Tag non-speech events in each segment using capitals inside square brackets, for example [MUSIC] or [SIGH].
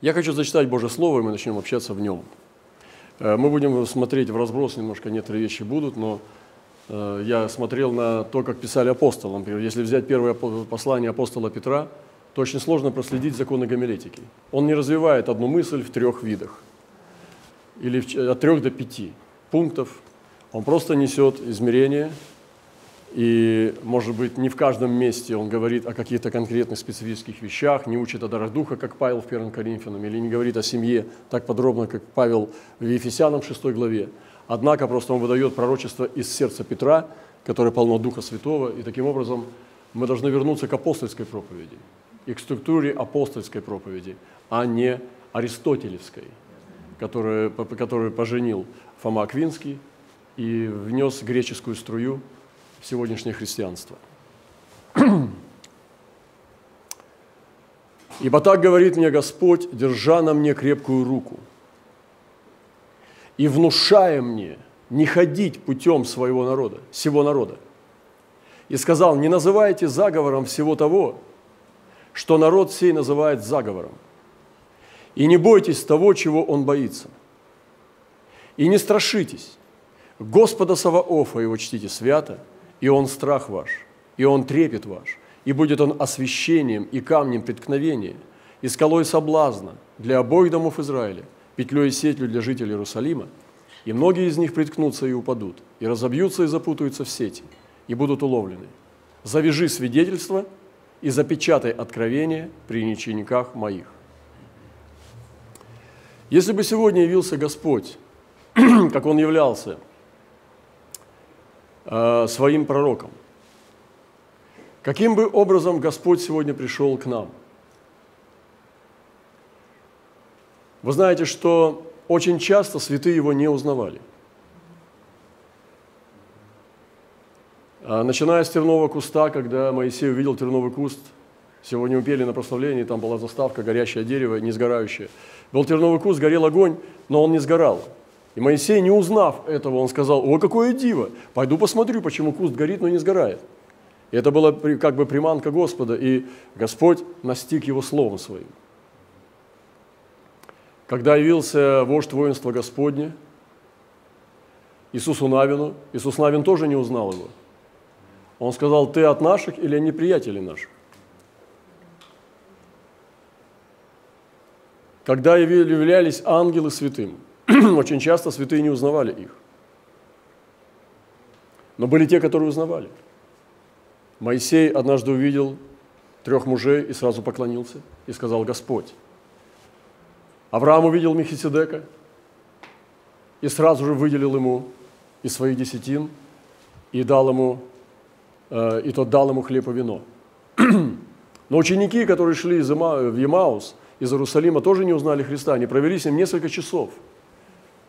Я хочу зачитать Божье Слово, и мы начнем общаться в нем. Э, мы будем смотреть в разброс, немножко некоторые вещи будут, но э, я смотрел на то, как писали апостолы. Например, если взять первое послание апостола Петра, то очень сложно проследить законы гомилетики. Он не развивает одну мысль в трех видах, или от трех до пяти пунктов. Он просто несет измерение, и, может быть, не в каждом месте он говорит о каких-то конкретных специфических вещах, не учит о дарах Духа, как Павел в 1 Коринфянам, или не говорит о семье так подробно, как Павел в Ефесянам 6 главе. Однако просто он выдает пророчество из сердца Петра, которое полно Духа Святого, и таким образом мы должны вернуться к апостольской проповеди и к структуре апостольской проповеди, а не аристотелевской, которую, которую поженил Фома Аквинский и внес греческую струю сегодняшнее христианство. Ибо так говорит мне Господь, держа на мне крепкую руку и внушая мне не ходить путем своего народа, всего народа. И сказал, не называйте заговором всего того, что народ сей называет заговором. И не бойтесь того, чего он боится. И не страшитесь. Господа Саваофа его чтите свято – и Он страх ваш, и Он трепет ваш, и будет Он освящением и камнем преткновения, и скалой соблазна для обоих домов Израиля, петлей и сетью для жителей Иерусалима, и многие из них приткнутся и упадут, и разобьются и запутаются в сети, и будут уловлены. Завяжи свидетельство и запечатай откровение при ничейниках моих. Если бы сегодня явился Господь, [CLEARS THROAT] как Он являлся – Э, своим пророкам. Каким бы образом Господь сегодня пришел к нам? Вы знаете, что очень часто святые его не узнавали. А начиная с тернового куста, когда Моисей увидел терновый куст, сегодня мы пели на прославлении, там была заставка «Горящее дерево, не сгорающее». Был терновый куст, горел огонь, но он не сгорал – и Моисей, не узнав этого, он сказал, о, какое диво, пойду посмотрю, почему куст горит, но не сгорает. И это была как бы приманка Господа, и Господь настиг его словом своим. Когда явился вождь воинства Господне, Иисусу Навину, Иисус Навин тоже не узнал его. Он сказал, ты от наших или они приятели наших? Когда являлись ангелы святым – [CLEARS THROAT] очень часто святые не узнавали их. Но были те, которые узнавали. Моисей однажды увидел трех мужей и сразу поклонился и сказал «Господь». Авраам увидел Мехиседека и сразу же выделил ему из своих десятин и дал ему, э, и тот дал ему хлеб и вино. [CLEARS THROAT] Но ученики, которые шли из в Емаус, из Иерусалима, тоже не узнали Христа, они провели с ним несколько часов –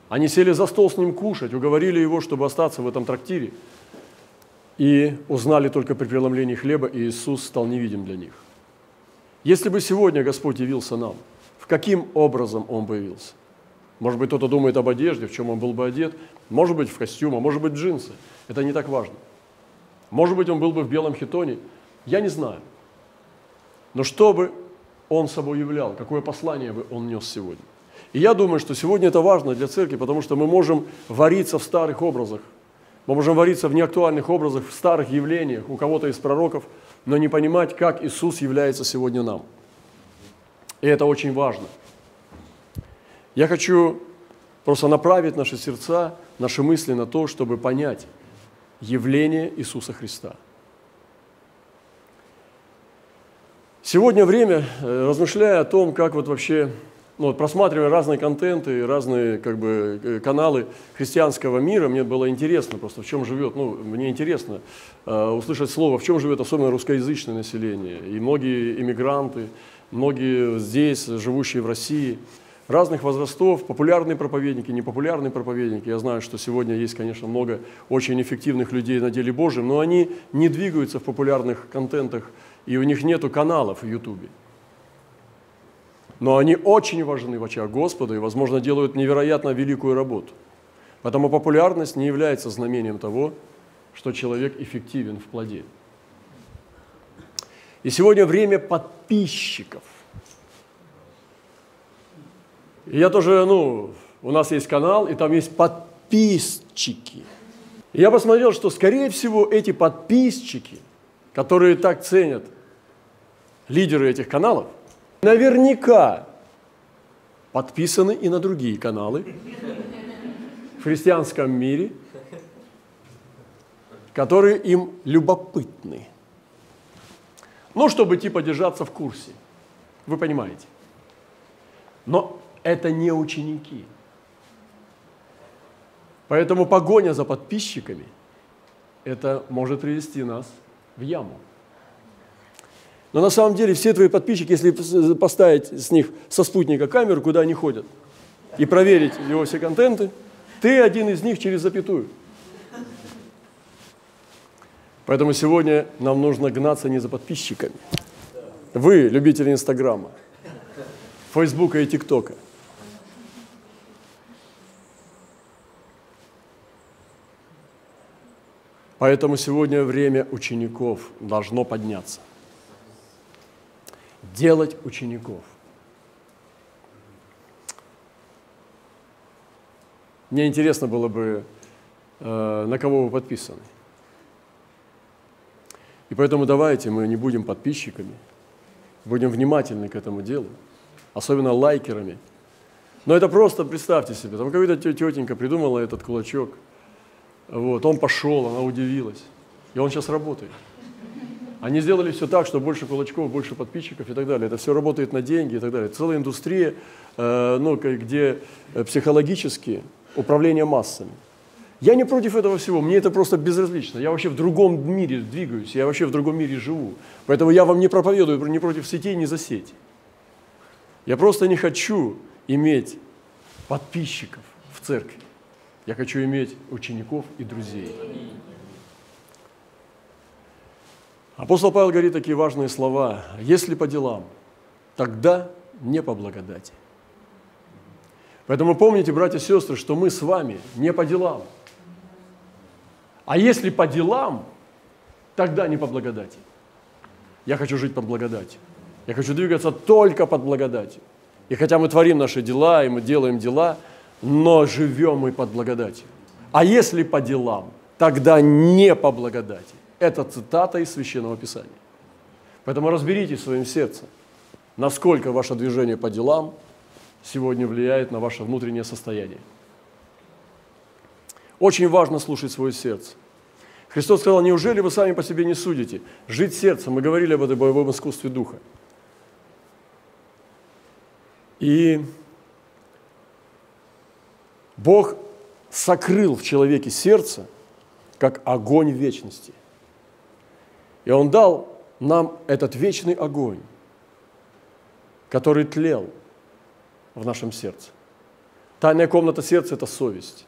они сели за стол с ним кушать, уговорили его, чтобы остаться в этом трактире. И узнали только при преломлении хлеба, и Иисус стал невидим для них. Если бы сегодня Господь явился нам, в каким образом Он бы явился? Может быть, кто-то думает об одежде, в чем он был бы одет. Может быть, в костюм, а может быть, джинсы. Это не так важно. Может быть, он был бы в белом хитоне. Я не знаю. Но что бы он собой являл, какое послание бы он нес сегодня? И я думаю, что сегодня это важно для церкви, потому что мы можем вариться в старых образах, мы можем вариться в неактуальных образах, в старых явлениях у кого-то из пророков, но не понимать, как Иисус является сегодня нам. И это очень важно. Я хочу просто направить наши сердца, наши мысли на то, чтобы понять явление Иисуса Христа. Сегодня время, э, размышляя о том, как вот вообще ну, вот просматривая разные контенты, разные как бы, э, каналы христианского мира, мне было интересно просто, в чем живет, ну, мне интересно э, услышать слово, в чем живет особенно русскоязычное население. И многие иммигранты, многие здесь, живущие в России, разных возрастов, популярные проповедники, непопулярные проповедники. Я знаю, что сегодня есть, конечно, много очень эффективных людей на деле Божьем, но они не двигаются в популярных контентах, и у них нету каналов в Ютубе но они очень важны в очах Господа и, возможно, делают невероятно великую работу. Поэтому популярность не является знамением того, что человек эффективен в плоде. И сегодня время подписчиков. И я тоже, ну, у нас есть канал, и там есть подписчики. И я посмотрел, что, скорее всего, эти подписчики, которые так ценят лидеры этих каналов, наверняка подписаны и на другие каналы в христианском мире, которые им любопытны. Ну, чтобы типа держаться в курсе. Вы понимаете. Но это не ученики. Поэтому погоня за подписчиками, это может привести нас в яму. Но на самом деле все твои подписчики, если поставить с них со спутника камеру, куда они ходят, и проверить его все контенты, ты один из них через запятую. Поэтому сегодня нам нужно гнаться не за подписчиками. Вы, любители Инстаграма, Фейсбука и ТикТока. Поэтому сегодня время учеников должно подняться – делать учеников. Мне интересно было бы, э, на кого вы подписаны. И поэтому давайте мы не будем подписчиками, будем внимательны к этому делу, особенно лайкерами. Но это просто, представьте себе, там какая-то тетенька придумала этот кулачок, вот, он пошел, она удивилась, и он сейчас работает. Они сделали все так, что больше кулачков, больше подписчиков и так далее. Это все работает на деньги и так далее. Целая индустрия, э, ну, где э, психологически управление массами. Я не против этого всего, мне это просто безразлично. Я вообще в другом мире двигаюсь, я вообще в другом мире живу. Поэтому я вам не проповедую ни против сетей, ни за сети. Я просто не хочу иметь подписчиков в церкви. Я хочу иметь учеников и друзей. Апостол Павел говорит такие важные слова. Если по делам, тогда не по благодати. Поэтому помните, братья и сестры, что мы с вами не по делам. А если по делам, тогда не по благодати. Я хочу жить под благодатью. Я хочу двигаться только под благодатью. И хотя мы творим наши дела, и мы делаем дела, но живем мы под благодатью. А если по делам, тогда не по благодати. Это цитата из Священного Писания. Поэтому разберитесь в своем сердце, насколько ваше движение по делам сегодня влияет на ваше внутреннее состояние. Очень важно слушать свое сердце. Христос сказал, неужели вы сами по себе не судите? Жить сердцем. Мы говорили об этом боевом искусстве духа. И Бог сокрыл в человеке сердце, как огонь вечности – и Он дал нам этот вечный огонь, который тлел в нашем сердце. Тайная комната сердца – это совесть.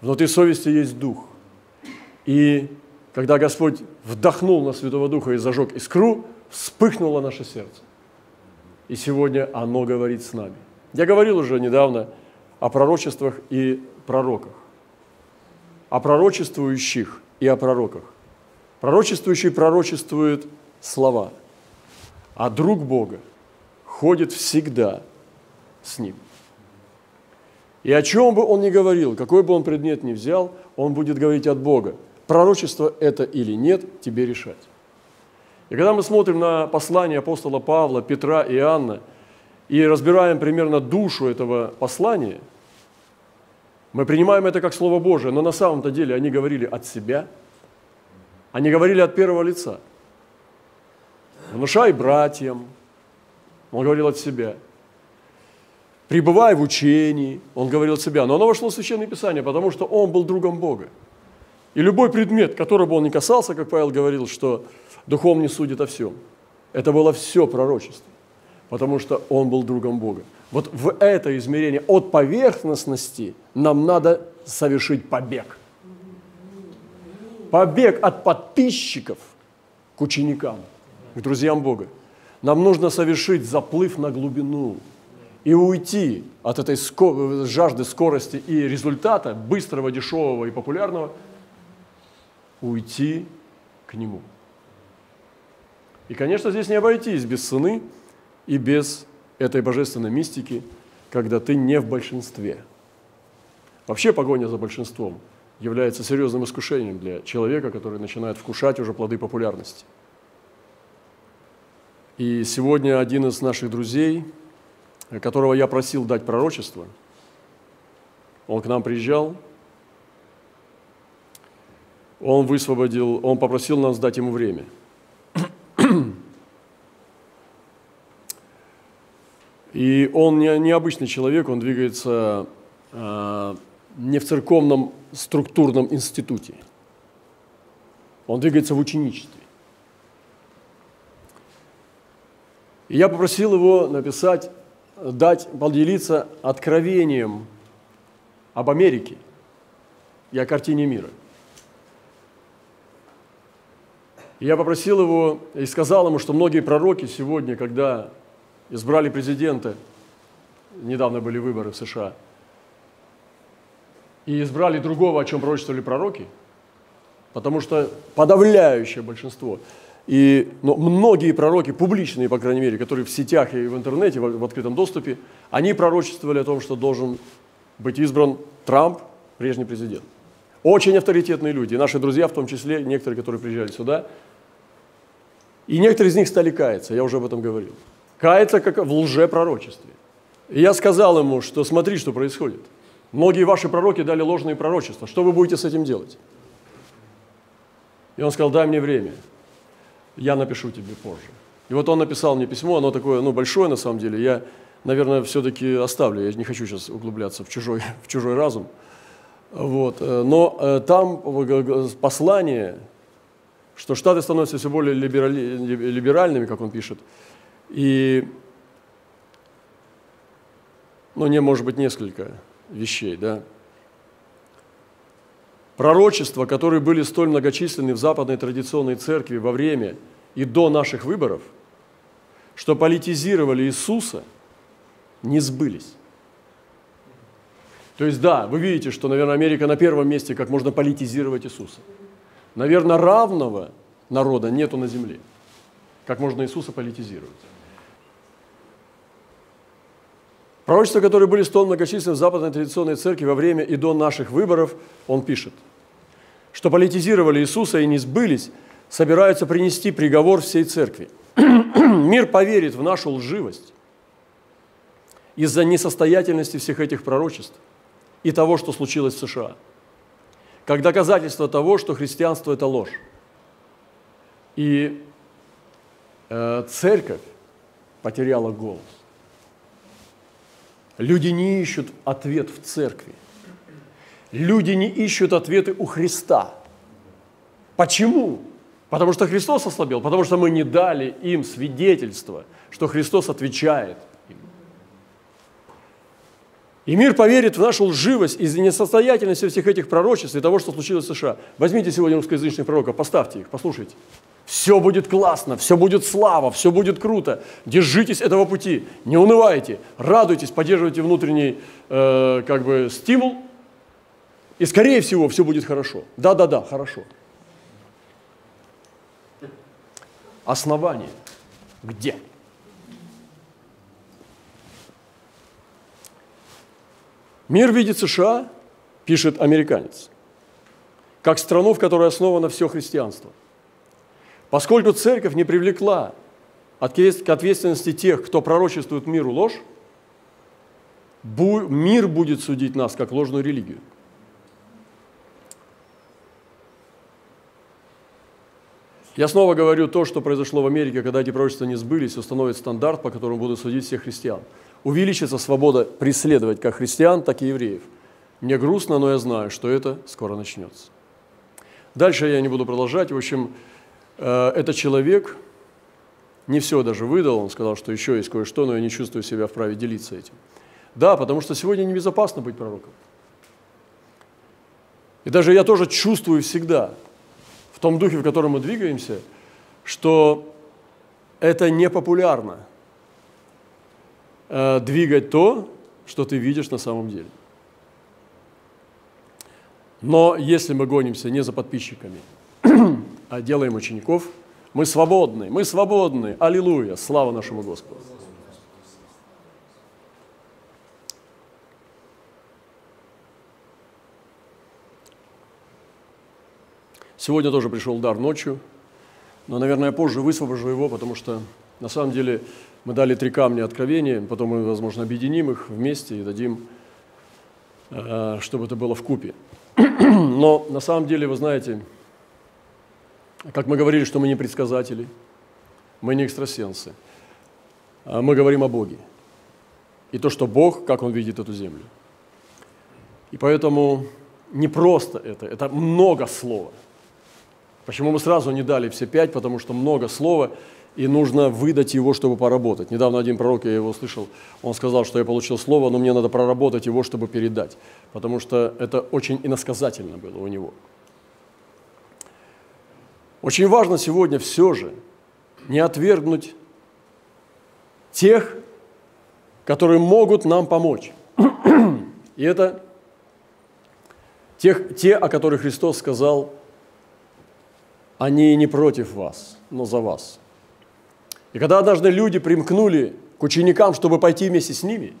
Внутри совести есть дух. И когда Господь вдохнул на Святого Духа и зажег искру, вспыхнуло наше сердце. И сегодня оно говорит с нами. Я говорил уже недавно о пророчествах и пророках, о пророчествующих и о пророках. Пророчествующий пророчествует слова, а друг Бога ходит всегда с ним. И о чем бы он ни говорил, какой бы он предмет ни взял, он будет говорить от Бога. Пророчество это или нет, тебе решать. И когда мы смотрим на послание апостола Павла, Петра и Иоанна и разбираем примерно душу этого послания, мы принимаем это как Слово Божие, но на самом-то деле они говорили от себя – они говорили от первого лица. Внушай братьям. Он говорил от себя. Пребывай в учении. Он говорил от себя. Но оно вошло в Священное Писание, потому что он был другом Бога. И любой предмет, которого он не касался, как Павел говорил, что духом не судит о всем. Это было все пророчество, потому что он был другом Бога. Вот в это измерение от поверхностности нам надо совершить побег – побег от подписчиков к ученикам, к друзьям Бога. Нам нужно совершить заплыв на глубину и уйти от этой жажды скорости и результата, быстрого, дешевого и популярного, уйти к Нему. И, конечно, здесь не обойтись без сыны и без этой божественной мистики, когда ты не в большинстве. Вообще погоня за большинством является серьезным искушением для человека, который начинает вкушать уже плоды популярности. И сегодня один из наших друзей, которого я просил дать пророчество, он к нам приезжал, он высвободил, он попросил нас дать ему время. И он не, необычный человек, он двигается э, не в церковном структурном институте. Он двигается в ученичестве. И я попросил его написать, дать, поделиться откровением об Америке и о картине мира. И я попросил его и сказал ему, что многие пророки сегодня, когда избрали президента, недавно были выборы в США, и избрали другого, о чем пророчествовали пророки, потому что подавляющее большинство – и но многие пророки, публичные, по крайней мере, которые в сетях и в интернете, в, в открытом доступе, они пророчествовали о том, что должен быть избран Трамп, прежний президент. Очень авторитетные люди, и наши друзья, в том числе, некоторые, которые приезжали сюда, и некоторые из них стали каяться, я уже об этом говорил. Каяться как в лжепророчестве. И я сказал ему, что смотри, что происходит. Многие ваши пророки дали ложные пророчества. Что вы будете с этим делать? И он сказал, дай мне время я напишу тебе позже. И вот он написал мне письмо, оно такое, ну, большое на самом деле. Я, наверное, все-таки оставлю, я не хочу сейчас углубляться в чужой, [LAUGHS] в чужой разум. Вот. Э, но э, там послание, что Штаты становятся все более либерали, либеральными, как он пишет, и, ну, не может быть несколько вещей, да, Пророчества, которые были столь многочисленны в западной традиционной церкви во время и до наших выборов, что политизировали Иисуса, не сбылись. То есть да, вы видите, что, наверное, Америка на первом месте, как можно политизировать Иисуса. Наверное, равного народа нету на земле, как можно Иисуса политизировать. Пророчества, которые были столь многочисленны в западной традиционной церкви во время и до наших выборов, он пишет, что политизировали Иисуса и не сбылись, собираются принести приговор всей церкви. [CLEARS THROAT] Мир поверит в нашу лживость из-за несостоятельности всех этих пророчеств и того, что случилось в США, как доказательство того, что христианство – это ложь. И э, церковь потеряла голос. Люди не ищут ответ в церкви. Люди не ищут ответы у Христа. Почему? Потому что Христос ослабел, потому что мы не дали им свидетельство, что Христос отвечает им. И мир поверит в нашу лживость из-за несостоятельности всех этих пророчеств и того, что случилось в США. Возьмите сегодня русскоязычных пророков, поставьте их, послушайте. Все будет классно, все будет слава, все будет круто. Держитесь этого пути, не унывайте, радуйтесь, поддерживайте внутренний э, как бы стимул, и скорее всего все будет хорошо. Да-да-да, хорошо. Основание где? Мир видит США, пишет американец, как страну, в которой основано все христианство – Поскольку церковь не привлекла к ответственности тех, кто пророчествует миру ложь, мир будет судить нас как ложную религию. Я снова говорю то, что произошло в Америке, когда эти пророчества не сбылись, установит стандарт, по которому будут судить всех христиан. Увеличится свобода преследовать как христиан, так и евреев. Мне грустно, но я знаю, что это скоро начнется. Дальше я не буду продолжать. В общем, Э, этот человек не все даже выдал, он сказал, что еще есть кое-что, но я не чувствую себя вправе делиться этим. Да, потому что сегодня небезопасно быть пророком. И даже я тоже чувствую всегда, в том духе, в котором мы двигаемся, что это непопулярно э, двигать то, что ты видишь на самом деле. Но если мы гонимся не за подписчиками, а делаем учеников. Мы свободны, мы свободны. Аллилуйя, слава нашему Господу. Сегодня тоже пришел дар ночью, но, наверное, позже высвобожу его, потому что на самом деле мы дали три камня откровения, потом мы, возможно, объединим их вместе и дадим, э, чтобы это было в купе. [CLEARS THROAT] Но на самом деле, вы знаете, как мы говорили, что мы не предсказатели, мы не экстрасенсы, а мы говорим о Боге. И то, что Бог, как Он видит эту землю. И поэтому не просто это, это много слова. Почему мы сразу не дали все пять? Потому что много слова, и нужно выдать его, чтобы поработать. Недавно один пророк, я его слышал, он сказал, что я получил слово, но мне надо проработать его, чтобы передать. Потому что это очень иносказательно было у него. Очень важно сегодня все же не отвергнуть тех, которые могут нам помочь. И это тех, те, о которых Христос сказал, они не против вас, но за вас. И когда однажды люди примкнули к ученикам, чтобы пойти вместе с ними,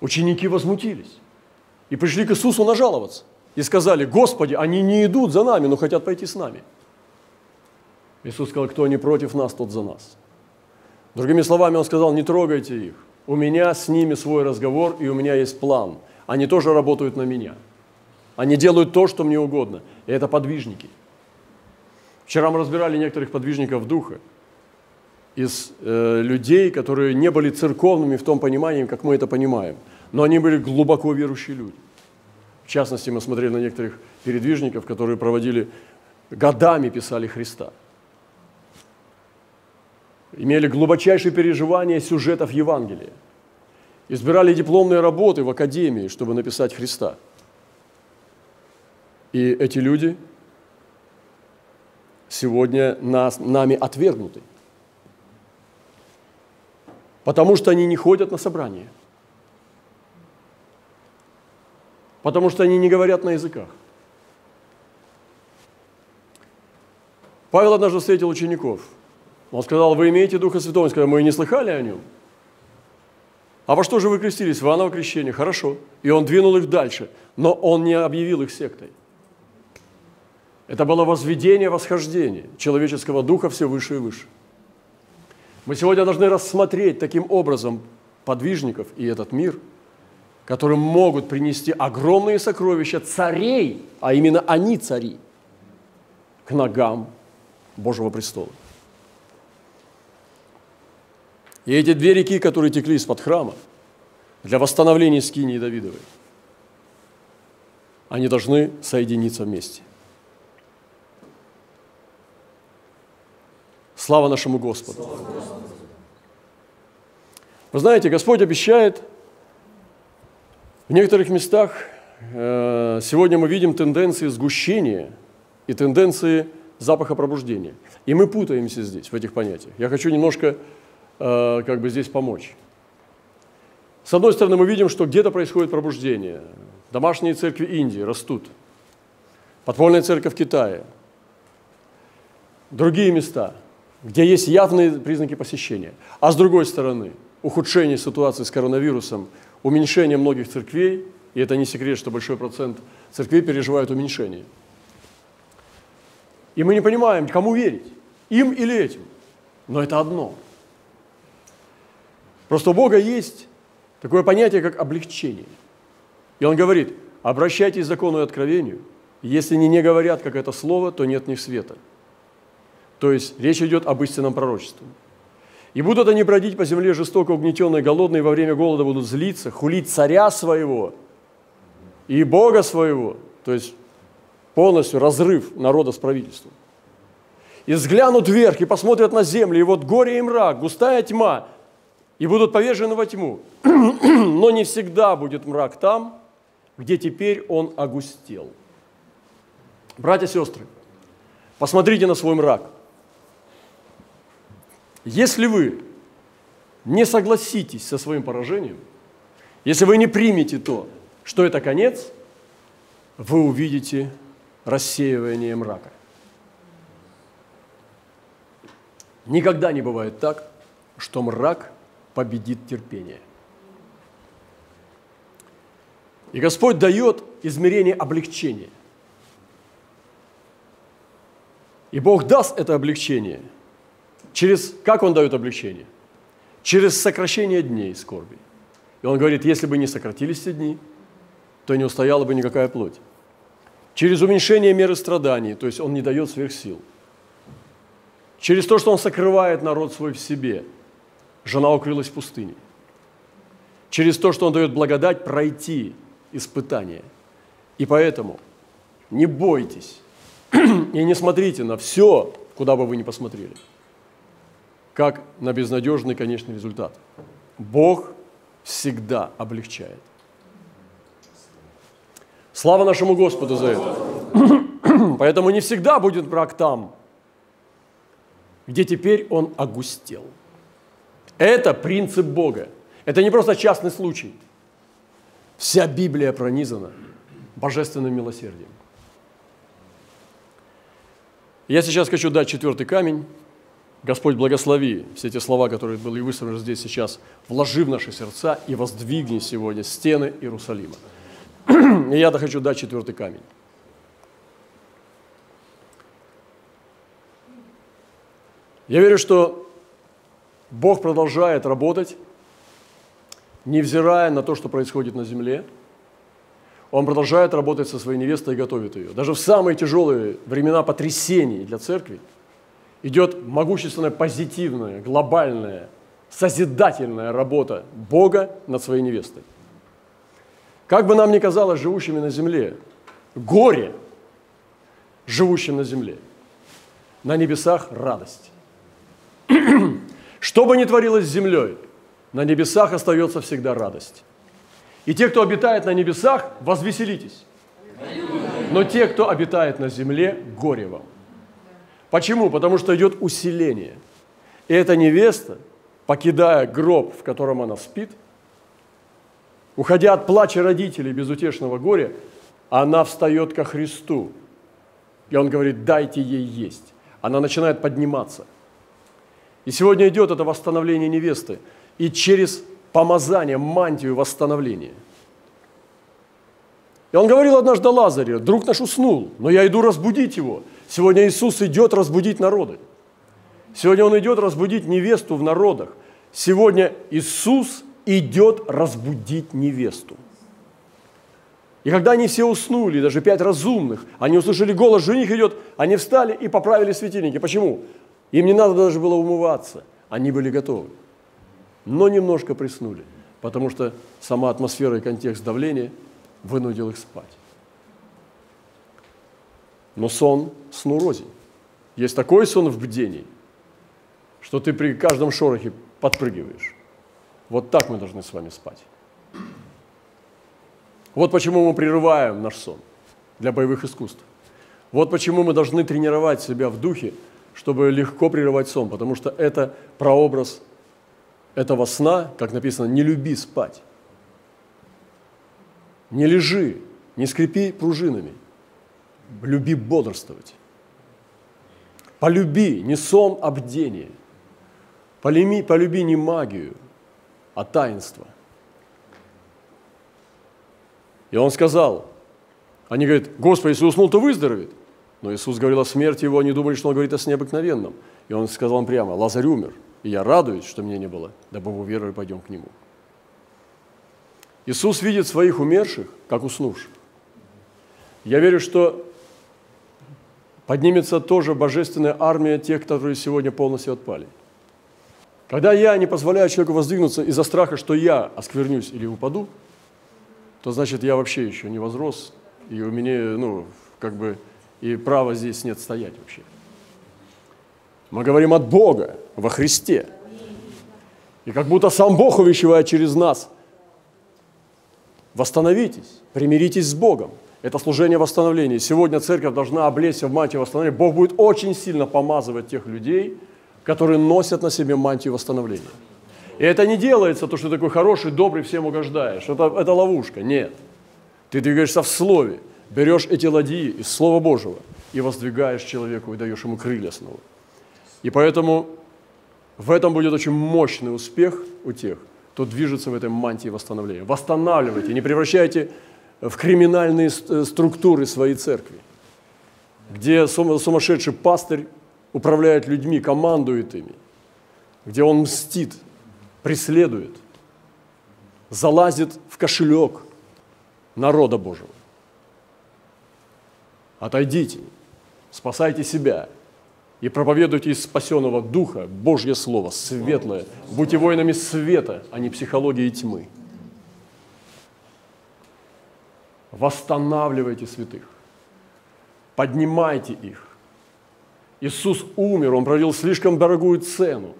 ученики возмутились и пришли к Иисусу нажаловаться. И сказали, Господи, они не идут за нами, но хотят пойти с нами. Иисус сказал, кто не против нас, тот за нас. Другими словами, Он сказал, не трогайте их. У меня с ними свой разговор, и у меня есть план. Они тоже работают на меня. Они делают то, что мне угодно. И это подвижники. Вчера мы разбирали некоторых подвижников духа из э, людей, которые не были церковными в том понимании, как мы это понимаем. Но они были глубоко верующие люди. Частности, мы смотрели на некоторых передвижников, которые проводили годами писали Христа. Имели глубочайшие переживания сюжетов Евангелия. Избирали дипломные работы в академии, чтобы написать Христа. И эти люди сегодня нас, нами отвергнуты. Потому что они не ходят на собрания – потому что они не говорят на языках. Павел однажды встретил учеников. Он сказал, вы имеете Духа Святого? Он сказал, мы и не слыхали о нем. А во что же вы крестились? В Иоанново крещение. Хорошо. И он двинул их дальше. Но он не объявил их сектой. Это было возведение, восхождение человеческого духа все выше и выше. Мы сегодня должны рассмотреть таким образом подвижников и этот мир – которые могут принести огромные сокровища царей, а именно они цари, к ногам Божьего престола. И эти две реки, которые текли из-под храма для восстановления скинии Давидовой, они должны соединиться вместе. Слава нашему Господу! Вы знаете, Господь обещает – в некоторых местах э, сегодня мы видим тенденции сгущения и тенденции запаха пробуждения. И мы путаемся здесь, в этих понятиях. Я хочу немножко э, как бы здесь помочь. С одной стороны, мы видим, что где-то происходит пробуждение. Домашние церкви Индии растут. Подпольная церковь Китая. Другие места, где есть явные признаки посещения. А с другой стороны, ухудшение ситуации с коронавирусом – уменьшение многих церквей, и это не секрет, что большой процент церквей переживает уменьшение. И мы не понимаем, кому верить, им или этим. Но это одно. Просто у Бога есть такое понятие, как облегчение. И Он говорит, обращайтесь к закону и откровению. Если они не говорят, как это слово, то нет в света. То есть речь идет об истинном пророчестве. И будут они бродить по земле жестоко угнетенные, голодные, во время голода будут злиться, хулить царя своего и Бога своего. То есть полностью разрыв народа с правительством. И взглянут вверх и посмотрят на землю, и вот горе и мрак, густая тьма, и будут повержены во тьму. [CLEARS THROAT] Но не всегда будет мрак там, где теперь он огустел. Братья и сестры, посмотрите на свой мрак – если вы не согласитесь со своим поражением, если вы не примете то, что это конец, вы увидите рассеивание мрака. Никогда не бывает так, что мрак победит терпение. И Господь дает измерение облегчения. И Бог даст это облегчение. Через, как Он дает облегчение? Через сокращение дней скорби. И Он говорит, если бы не сократились эти дни, то не устояла бы никакая плоть. Через уменьшение меры страданий, то есть Он не дает сверхсил. Через то, что Он сокрывает народ свой в себе. Жена укрылась в пустыне. Через то, что Он дает благодать пройти испытание. И поэтому не бойтесь [CLEARS THROAT] и не смотрите на все, куда бы вы ни посмотрели, как на безнадежный конечный результат. Бог всегда облегчает. Слава нашему Господу за это. [CLEARS THROAT] Поэтому не всегда будет брак там, где теперь он огустел. Это принцип Бога. Это не просто частный случай. Вся Библия пронизана божественным милосердием. Я сейчас хочу дать четвертый камень. Господь, благослови все эти слова, которые были высказаны здесь сейчас, вложи в наши сердца и воздвигни сегодня стены Иерусалима. [CLEARS THROAT] И я хочу дать четвертый камень. Я верю, что Бог продолжает работать, невзирая на то, что происходит на земле. Он продолжает работать со своей невестой и готовит ее. Даже в самые тяжелые времена потрясений для церкви идет могущественная, позитивная, глобальная, созидательная работа Бога над своей невестой. Как бы нам ни казалось живущими на земле, горе живущим на земле, на небесах радость. Что бы ни творилось с землей, на небесах остается всегда радость. И те, кто обитает на небесах, возвеселитесь. Но те, кто обитает на земле, горе вам. Почему? Потому что идет усиление. И эта невеста, покидая гроб, в котором она спит – Уходя от плача родителей безутешного горя, она встает ко Христу. И он говорит, дайте ей есть. Она начинает подниматься. И сегодня идет это восстановление невесты. И через помазание, мантию восстановления. И он говорил однажды Лазарю, друг наш уснул, но я иду разбудить его. Сегодня Иисус идет разбудить народы. Сегодня Он идет разбудить невесту в народах. Сегодня Иисус идет разбудить невесту. И когда они все уснули, даже пять разумных, они услышали голос, жених идет, они встали и поправили светильники. Почему? Им не надо даже было умываться, они были готовы. Но немножко приснули, потому что сама атмосфера и контекст давления вынудил их спать. Но сон сну рознь. Есть такой сон в бдении, что ты при каждом шорохе подпрыгиваешь. Вот так мы должны с вами спать. Вот почему мы прерываем наш сон для боевых искусств. Вот почему мы должны тренировать себя в духе, чтобы легко прерывать сон, потому что это прообраз этого сна, как написано, не люби спать. Не лежи, не скрипи пружинами, люби бодрствовать. Полюби не сон, а бдение. Полюби, полюби не магию, а таинство. И он сказал, они говорят, Господи, если уснул, то выздоровеет. Но Иисус говорил о смерти его, они думали, что он говорит о сне обыкновенном. И он сказал им прямо, Лазарь умер, и я радуюсь, что меня не было, дабы вы уверовали, пойдем к нему. Иисус видит своих умерших, как уснувших. Я верю, что поднимется тоже божественная армия тех, которые сегодня полностью отпали – когда я не позволяю человеку воздвигнуться из-за страха, что я осквернюсь или упаду, то значит я вообще еще не возрос, и у меня, ну, как бы, и права здесь нет стоять вообще. Мы говорим от Бога во Христе. И как будто сам Бог увещевает через нас. Восстановитесь, примиритесь с Богом. Это служение восстановления. Сегодня церковь должна облечься в мантию восстановления. Бог будет очень сильно помазывать тех людей, которые носят на себе мантию восстановления. И это не делается, то, что ты такой хороший, добрый, всем угождаешь. Это, это ловушка. Нет. Ты двигаешься в слове, берешь эти ладьи из Слова Божьего и воздвигаешь человеку и даешь ему крылья снова. И поэтому в этом будет очень мощный успех у тех, кто движется в этой мантии восстановления. Восстанавливайте, не превращайте в криминальные структуры своей церкви. где сумасшедший пастырь управляет людьми, командует ими, где он мстит, преследует, залазит в кошелек народа Божьего. Отойдите, спасайте себя и проповедуйте из спасенного Духа Божье Слово, светлое. Будьте воинами света, а не психологии тьмы. Восстанавливайте святых, поднимайте их. Иисус умер, Он провел слишком дорогую цену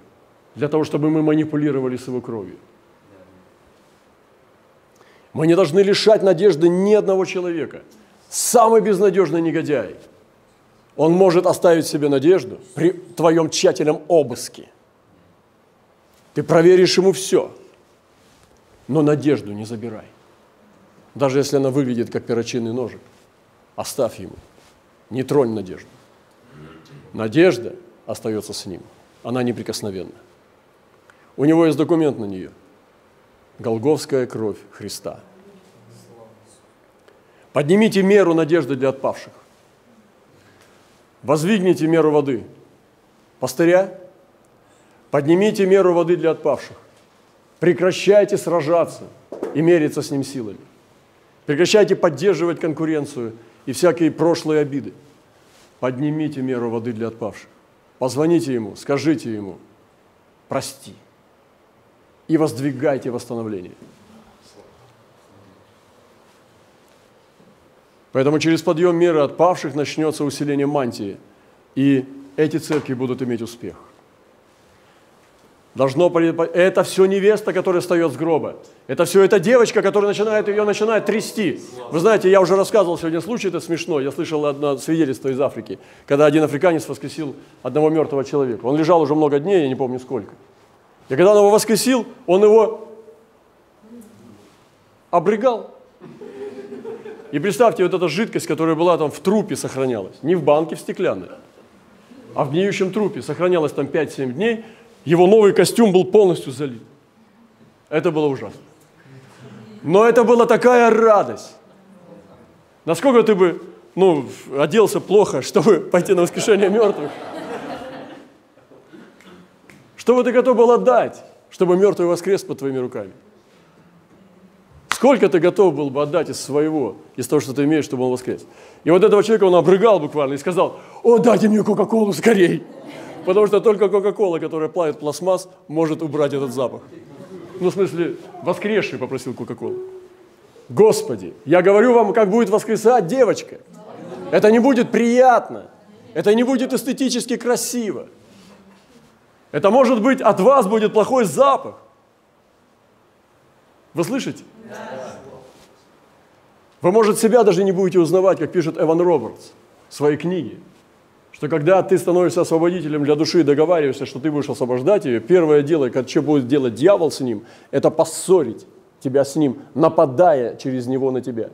для того, чтобы мы манипулировали с Его кровью. Мы не должны лишать надежды ни одного человека. Самый безнадежный негодяй, он может оставить себе надежду при твоем тщательном обыске. Ты проверишь ему все, но надежду не забирай. Даже если она выглядит как перочинный ножик, оставь ему. Не тронь надежду. Надежда остается с ним. Она неприкосновенна. У него есть документ на нее – Голговская кровь Христа. Поднимите меру надежды для отпавших. Воздвигните меру воды. Пастыря, поднимите меру воды для отпавших. Прекращайте сражаться и мериться с ним силами. Прекращайте поддерживать конкуренцию и всякие прошлые обиды. Поднимите меру воды для отпавших. Позвоните ему, скажите ему, прости и воздвигайте восстановление. Поэтому через подъем меры отпавших начнется усиление мантии, и эти церкви будут иметь успех. Должно это все невеста, которая встает с гроба. Это все эта девочка, которая начинает ее начинает трясти. Вы знаете, я уже рассказывал сегодня случай, это смешно. Я слышал одно свидетельство из Африки, когда один африканец воскресил одного мертвого человека. Он лежал уже много дней, я не помню сколько. И когда он его воскресил, он его обрыгал. И представьте, вот эта жидкость, которая была там в трупе сохранялась, не в банке в стеклянной, а в гниющем трупе, сохранялась там 5-7 дней, его новый костюм был полностью залит. Это было ужасно. Но это была такая радость. Насколько ты бы ну, оделся плохо, [LAUGHS] чтобы пойти на воскрешение мертвых? Что бы ты готов был отдать, чтобы мертвый воскрес под твоими руками? Сколько ты готов был бы отдать из своего, из того, что ты имеешь, чтобы он воскрес? И вот этого человека он обрыгал буквально и сказал, о, дайте мне Кока-Колу скорей. Потому что только Кока-Кола, которая плавит пластмасс, может убрать этот запах. Ну, в смысле, воскресший попросил Кока-Колу. Господи, я говорю вам, как будет воскресать девочка. Это не будет приятно. Это не будет эстетически красиво. Это может быть от вас будет плохой запах. Вы слышите? Вы, может, себя даже не будете узнавать, как пишет Эван Робертс в своей книге, что когда ты становишься освободителем для души и договариваешься, что ты будешь освобождать ее, первое дело, что будет делать дьявол с ним, это поссорить тебя с ним, нападая через него на тебя.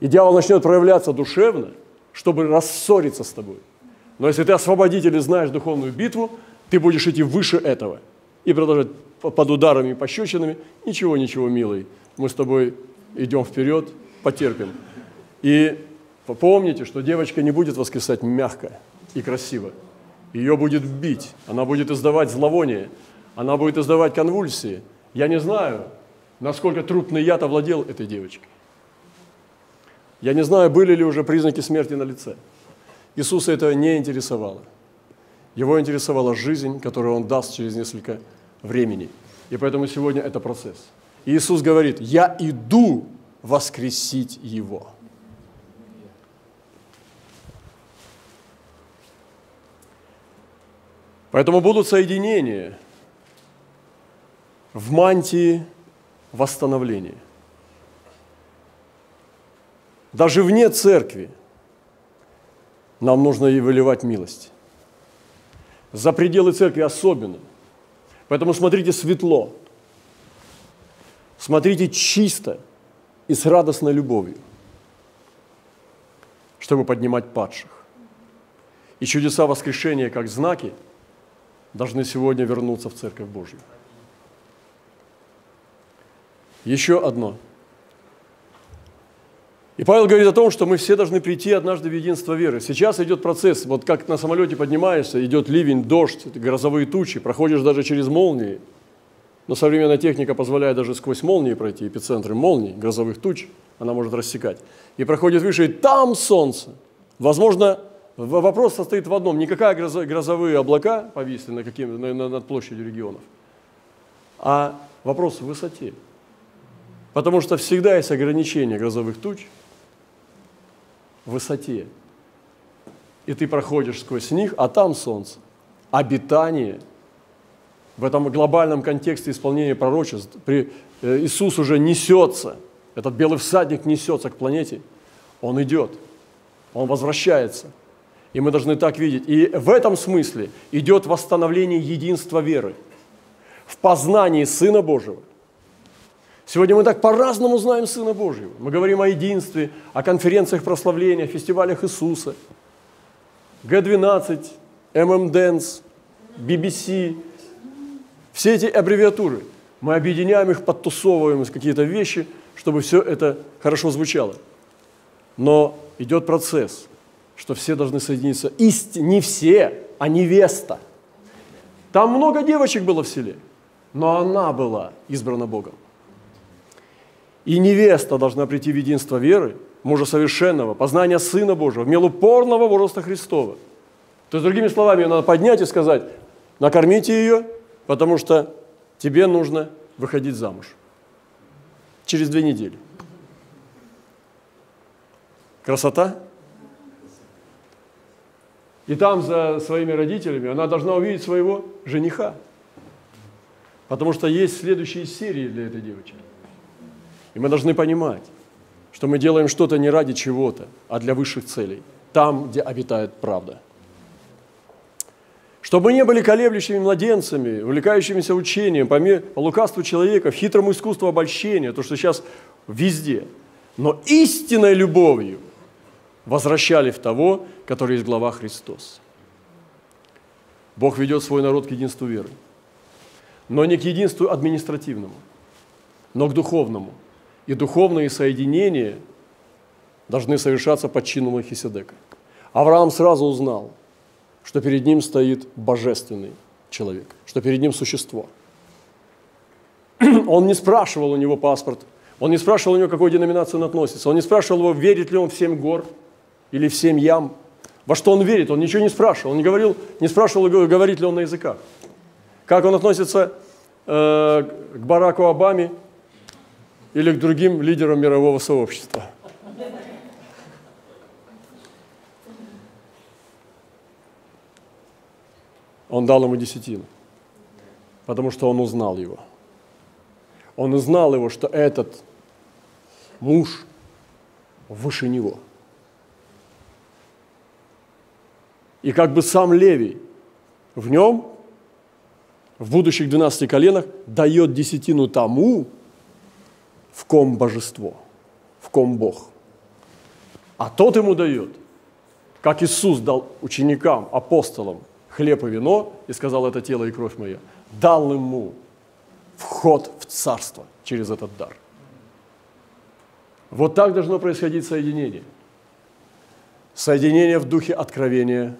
И дьявол начнет проявляться душевно, чтобы рассориться с тобой. Но если ты освободитель и знаешь духовную битву, ты будешь идти выше этого и продолжать под ударами и пощечинами. Ничего, ничего, милый, мы с тобой идем вперед, потерпим. И помните, что девочка не будет воскресать мягко и красиво. Ее будет бить, она будет издавать зловоние, она будет издавать конвульсии. Я не знаю, насколько трупный яд овладел этой девочкой. Я не знаю, были ли уже признаки смерти на лице. Иисуса этого не интересовало. Его интересовала жизнь, которую он даст через несколько времени. И поэтому сегодня это процесс. И Иисус говорит, я иду воскресить его. Поэтому будут соединения в мантии восстановления. Даже вне церкви нам нужно и выливать милость за пределы церкви особенно. Поэтому смотрите светло, смотрите чисто и с радостной любовью, чтобы поднимать падших. И чудеса воскрешения, как знаки, должны сегодня вернуться в Церковь Божью. Еще одно. И Павел говорит о том, что мы все должны прийти однажды в единство веры. Сейчас идет процесс, вот как на самолете поднимаешься, идет ливень, дождь, грозовые тучи, проходишь даже через молнии. Но современная техника позволяет даже сквозь молнии пройти, эпицентры молний, грозовых туч, она может рассекать. И проходит выше, и там солнце. Возможно, вопрос состоит в одном. Никакая грозовые облака повисли на каким, на, над площадью регионов, а вопрос в высоте. Потому что всегда есть ограничение грозовых туч – высоте. И ты проходишь сквозь них, а там солнце. Обитание. В этом глобальном контексте исполнения пророчеств при, э, Иисус уже несется, этот белый всадник несется к планете, он идет, он возвращается. И мы должны так видеть. И в этом смысле идет восстановление единства веры в познании Сына Божьего Сегодня мы так по-разному знаем Сына Божьего. Мы говорим о единстве, о конференциях прославления, фестивалях Иисуса. Г-12, ММДэнс, BBC. Все эти аббревиатуры. Мы объединяем их, подтусовываем какие-то вещи, чтобы все это хорошо звучало. Но идет процесс, что все должны соединиться. Ист... Не все, а невеста. Там много девочек было в селе, но она была избрана Богом. И невеста должна прийти в единство веры, мужа совершенного, познания Сына Божьего, в милу полного возраста Христова. То есть, другими словами, ее надо поднять и сказать, накормите ее, потому что тебе нужно выходить замуж. Через две недели. Красота? И там за своими родителями она должна увидеть своего жениха. Потому что есть следующие серии для этой девочки. И мы должны понимать, что мы делаем что-то не ради чего-то, а для высших целей, там, где обитает правда. Чтобы мы не были колеблющими младенцами, увлекающимися учением, по, по лукавству человека, хитрому искусству обольщения, то, что сейчас везде, но истинной любовью возвращали в того, который есть глава Христос. Бог ведет свой народ к единству веры, но не к единству административному, но к духовному – и духовные соединения должны совершаться под чином Махиседека. Авраам сразу узнал, что перед ним стоит божественный человек, что перед ним существо. Он не спрашивал у него паспорт, он не спрашивал у него, к какой деноминации он относится, он не спрашивал его, верит ли он в семь гор или в семь ям, во что он верит, он ничего не спрашивал, он не, говорил, не спрашивал, говорит ли он на языках. Как он относится э, к Бараку Обаме, или к другим лидерам мирового сообщества. Он дал ему десятину, потому что он узнал его. Он узнал его, что этот муж выше него. И как бы сам Левий в нем, в будущих 12 коленах, дает десятину тому, в ком божество, в ком Бог. А тот ему дает, как Иисус дал ученикам, апостолам хлеб и вино и сказал, это тело и кровь моя, дал ему вход в царство через этот дар. Вот так должно происходить соединение. Соединение в духе откровения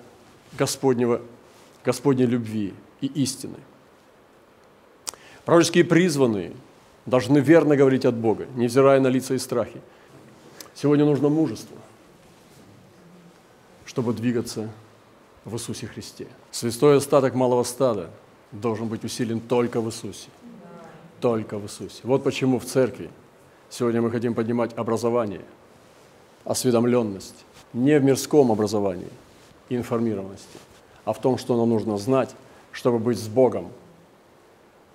Господнего, Господней любви и истины. Пророческие призванные – должны верно говорить от Бога, невзирая на лица и страхи. Сегодня нужно мужество, чтобы двигаться в Иисусе Христе. Святой остаток малого стада должен быть усилен только в Иисусе. Только в Иисусе. Вот почему в церкви сегодня мы хотим поднимать образование, осведомленность, не в мирском образовании и информированности, а в том, что нам нужно знать, чтобы быть с Богом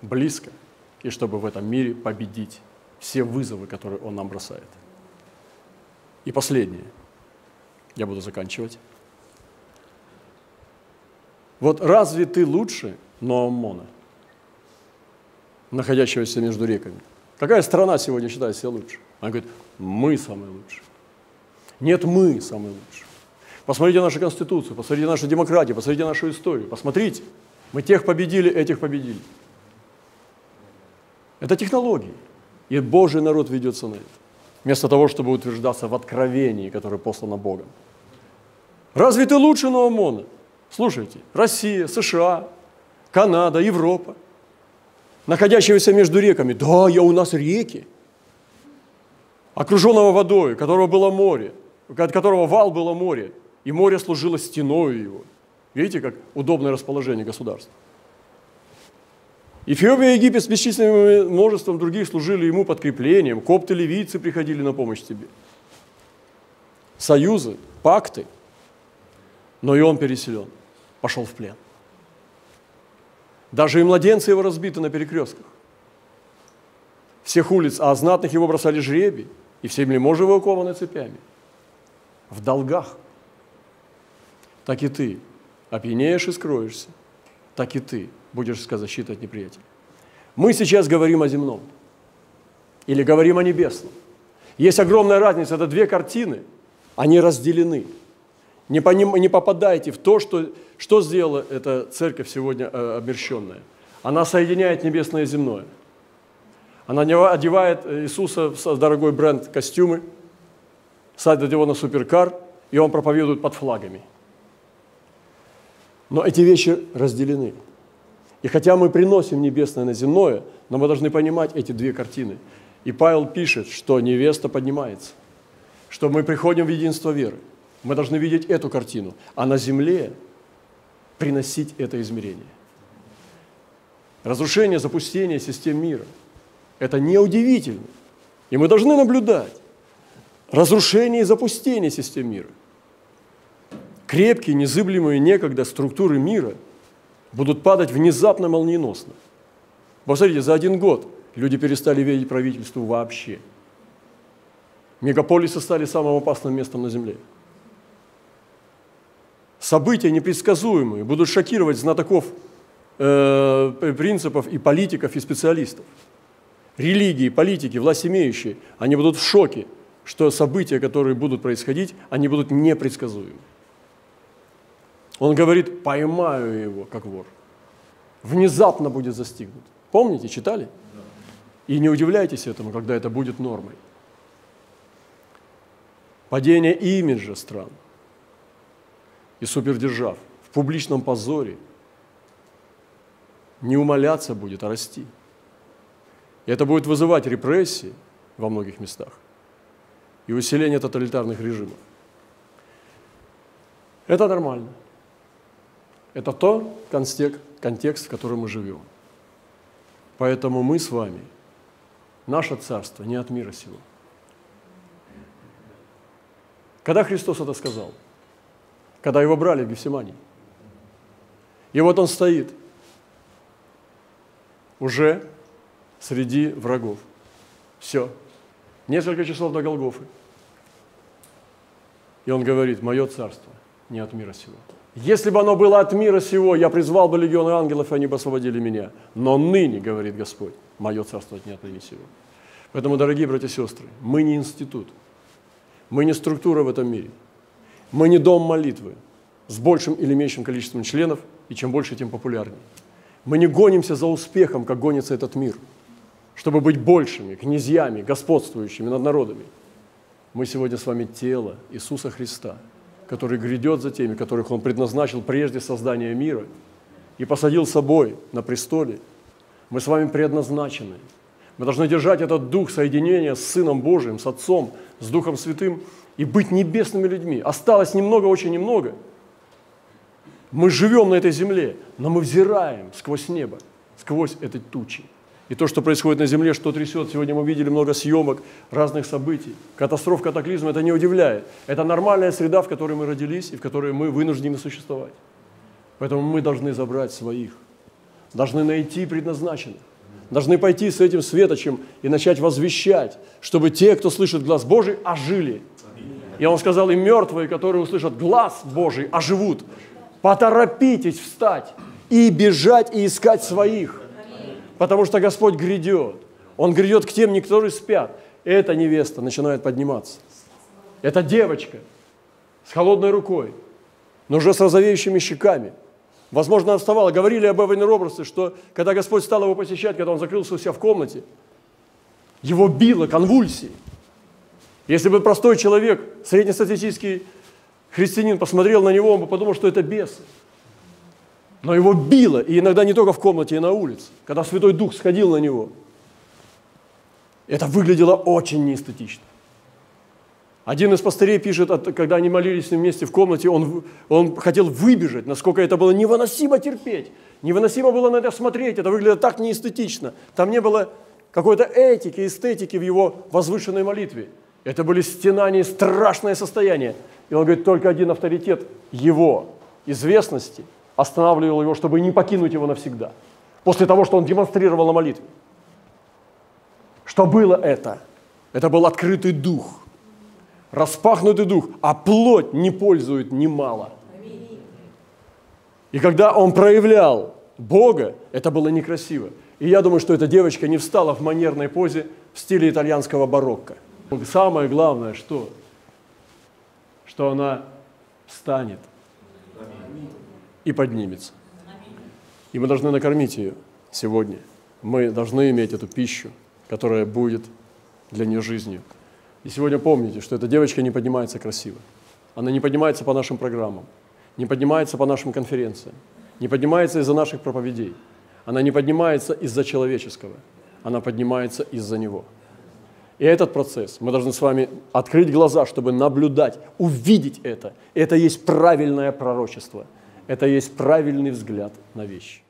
близко – и чтобы в этом мире победить все вызовы, которые Он нам бросает. И последнее. Я буду заканчивать. Вот разве ты лучше Ноамона, находящегося между реками? Какая страна сегодня считает себя лучше? Она говорит, мы самые лучшие. Нет, мы самые лучшие. Посмотрите нашу Конституцию, посмотрите нашу демократию, посмотрите нашу историю. Посмотрите, мы тех победили, этих победили. Это технологии. И Божий народ ведется на это. вместо того, чтобы утверждаться в откровении, которое послано Богом. Разве ты лучше Наумона? Слушайте, Россия, США, Канада, Европа, находящиеся между реками. Да, я у нас реки, окруженного водой, которого было море, от которого вал было море, и море служило стеной его. Видите, как удобное расположение государства. Эфиопия и Египет с бесчисленным множеством других служили ему подкреплением. Копты, ливийцы приходили на помощь тебе. Союзы, пакты. Но и он переселен, пошел в плен. Даже и младенцы его разбиты на перекрестках. Всех улиц, а знатных его бросали жребий, и все млеможи его окованы цепями. В долгах. Так и ты опьянеешь и скроешься. Так и ты будешь защиты от неприятеля. Мы сейчас говорим о земном или говорим о небесном. Есть огромная разница, это две картины, они разделены. Не, поним, не попадайте в то, что, что сделала эта церковь сегодня э, оберщенная. Она соединяет небесное и земное. Она одевает Иисуса в дорогой бренд костюмы, садит его на суперкар, и он проповедует под флагами. Но эти вещи разделены. И хотя мы приносим небесное на земное, но мы должны понимать эти две картины. И Павел пишет, что невеста поднимается, что мы приходим в единство веры. Мы должны видеть эту картину, а на земле приносить это измерение. Разрушение, запустение систем мира – это неудивительно. И мы должны наблюдать разрушение и запустение систем мира. Крепкие, незыблемые некогда структуры мира – будут падать внезапно, молниеносно. Посмотрите, за один год люди перестали верить правительству вообще. Мегаполисы стали самым опасным местом на Земле. События непредсказуемые будут шокировать знатоков э, принципов и политиков, и специалистов. Религии, политики, власть имеющие, они будут в шоке, что события, которые будут происходить, они будут непредсказуемы. Он говорит, поймаю его, как вор. Внезапно будет застигнут. Помните, читали? И не удивляйтесь этому, когда это будет нормой. Падение имиджа стран и супердержав в публичном позоре не умоляться будет, а расти. И это будет вызывать репрессии во многих местах и усиление тоталитарных режимов. Это нормально. Это то контекст, контекст, в котором мы живем. Поэтому мы с вами, наше царство не от мира сего. Когда Христос это сказал? Когда его брали в Гефсимании. И вот он стоит уже среди врагов. Все. Несколько часов до Голгофы. И он говорит, мое царство не от мира сего. Если бы оно было от мира сего, я призвал бы легионы ангелов, и они бы освободили меня. Но ныне, говорит Господь, мое царство не от ныне сего. Поэтому, дорогие братья и сестры, мы не институт, мы не структура в этом мире, мы не дом молитвы с большим или меньшим количеством членов, и чем больше, тем популярнее. Мы не гонимся за успехом, как гонится этот мир, чтобы быть большими, князьями, господствующими над народами. Мы сегодня с вами тело Иисуса Христа – который грядет за теми, которых Он предназначил прежде создания мира и посадил собой на престоле. Мы с вами предназначены. Мы должны держать этот дух соединения с Сыном Божиим, с Отцом, с Духом Святым и быть небесными людьми. Осталось немного, очень немного. Мы живем на этой земле, но мы взираем сквозь небо, сквозь этой тучи. И то, что происходит на Земле, что трясет, сегодня мы видели много съемок, разных событий. Катастроф, катаклизм, это не удивляет. Это нормальная среда, в которой мы родились и в которой мы вынуждены существовать. Поэтому мы должны забрать своих, должны найти предназначенных, должны пойти с этим светочем и начать возвещать, чтобы те, кто слышит глаз Божий, ожили. И он сказал, и мертвые, которые услышат глаз Божий, оживут. Поторопитесь встать и бежать и искать своих – потому что Господь грядет. Он грядет к тем, которые спят. Эта невеста начинает подниматься. Это девочка с холодной рукой, но уже с розовеющими щеками. Возможно, она вставала. Говорили об Эване Роберсе, что когда Господь стал его посещать, когда он закрылся у себя в комнате, его било конвульсии. Если бы простой человек, среднестатистический христианин посмотрел на него, он бы подумал, что это бес. Но его било, и иногда не только в комнате, и на улице, когда Святой Дух сходил на него. Это выглядело очень неэстетично. Один из пастырей пишет, когда они молились с ним вместе в комнате, он, он хотел выбежать, насколько это было невыносимо терпеть, невыносимо было на это смотреть, это выглядело так неэстетично. Там не было какой-то этики, эстетики в его возвышенной молитве. Это были стенания, страшное состояние. И он говорит, только один авторитет его известности останавливал его, чтобы не покинуть его навсегда. После того, что он демонстрировал на молитве. Что было это? Это был открытый дух – распахнутый дух, а плоть не пользует немало. И когда он проявлял Бога, это было некрасиво. И я думаю, что эта девочка не встала в манерной позе в стиле итальянского барокко. Самое главное, что? Что она встанет и поднимется. И мы должны накормить ее сегодня. Мы должны иметь эту пищу, которая будет для нее жизнью. И сегодня помните, что эта девочка не поднимается красиво. Она не поднимается по нашим программам, не поднимается по нашим конференциям, не поднимается из-за наших проповедей. Она не поднимается из-за человеческого, она поднимается из-за Него. И этот процесс, мы должны с вами открыть глаза, чтобы наблюдать, увидеть это. Это есть правильное пророчество, это есть правильный взгляд на вещи.